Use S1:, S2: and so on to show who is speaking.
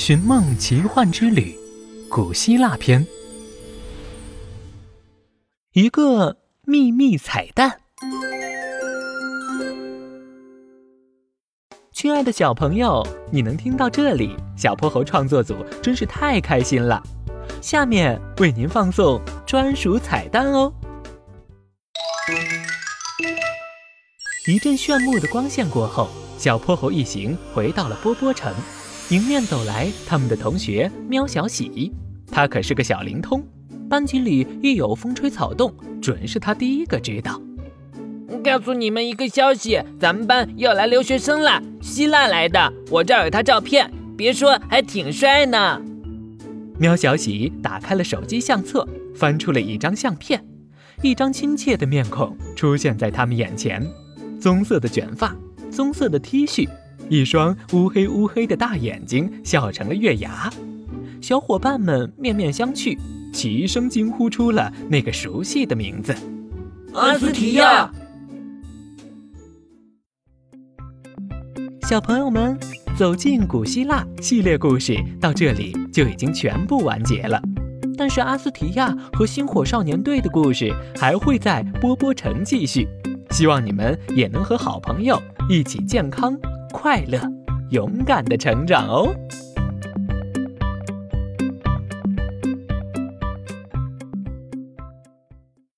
S1: 寻梦奇幻之旅》古希腊篇，一个秘密彩蛋。亲爱的小朋友，你能听到这里，小泼猴创作组真是太开心了。下面为您放送专属彩蛋哦！一阵炫目的光线过后，小泼猴一行回到了波波城。迎面走来，他们的同学喵小喜，他可是个小灵通，班级里一有风吹草动，准是他第一个知道。
S2: 告诉你们一个消息，咱们班要来留学生了，希腊来的，我这儿有他照片，别说还挺帅呢。
S1: 喵小喜打开了手机相册，翻出了一张相片，一张亲切的面孔出现在他们眼前，棕色的卷发，棕色的 T 恤。一双乌黑乌黑的大眼睛笑成了月牙，小伙伴们面面相觑，齐声惊呼出了那个熟悉的名字——
S2: 阿斯提亚。
S1: 小朋友们，走进古希腊系列故事到这里就已经全部完结了，但是阿斯提亚和星火少年队的故事还会在波波城继续，希望你们也能和好朋友一起健康。快乐，勇敢的成长哦。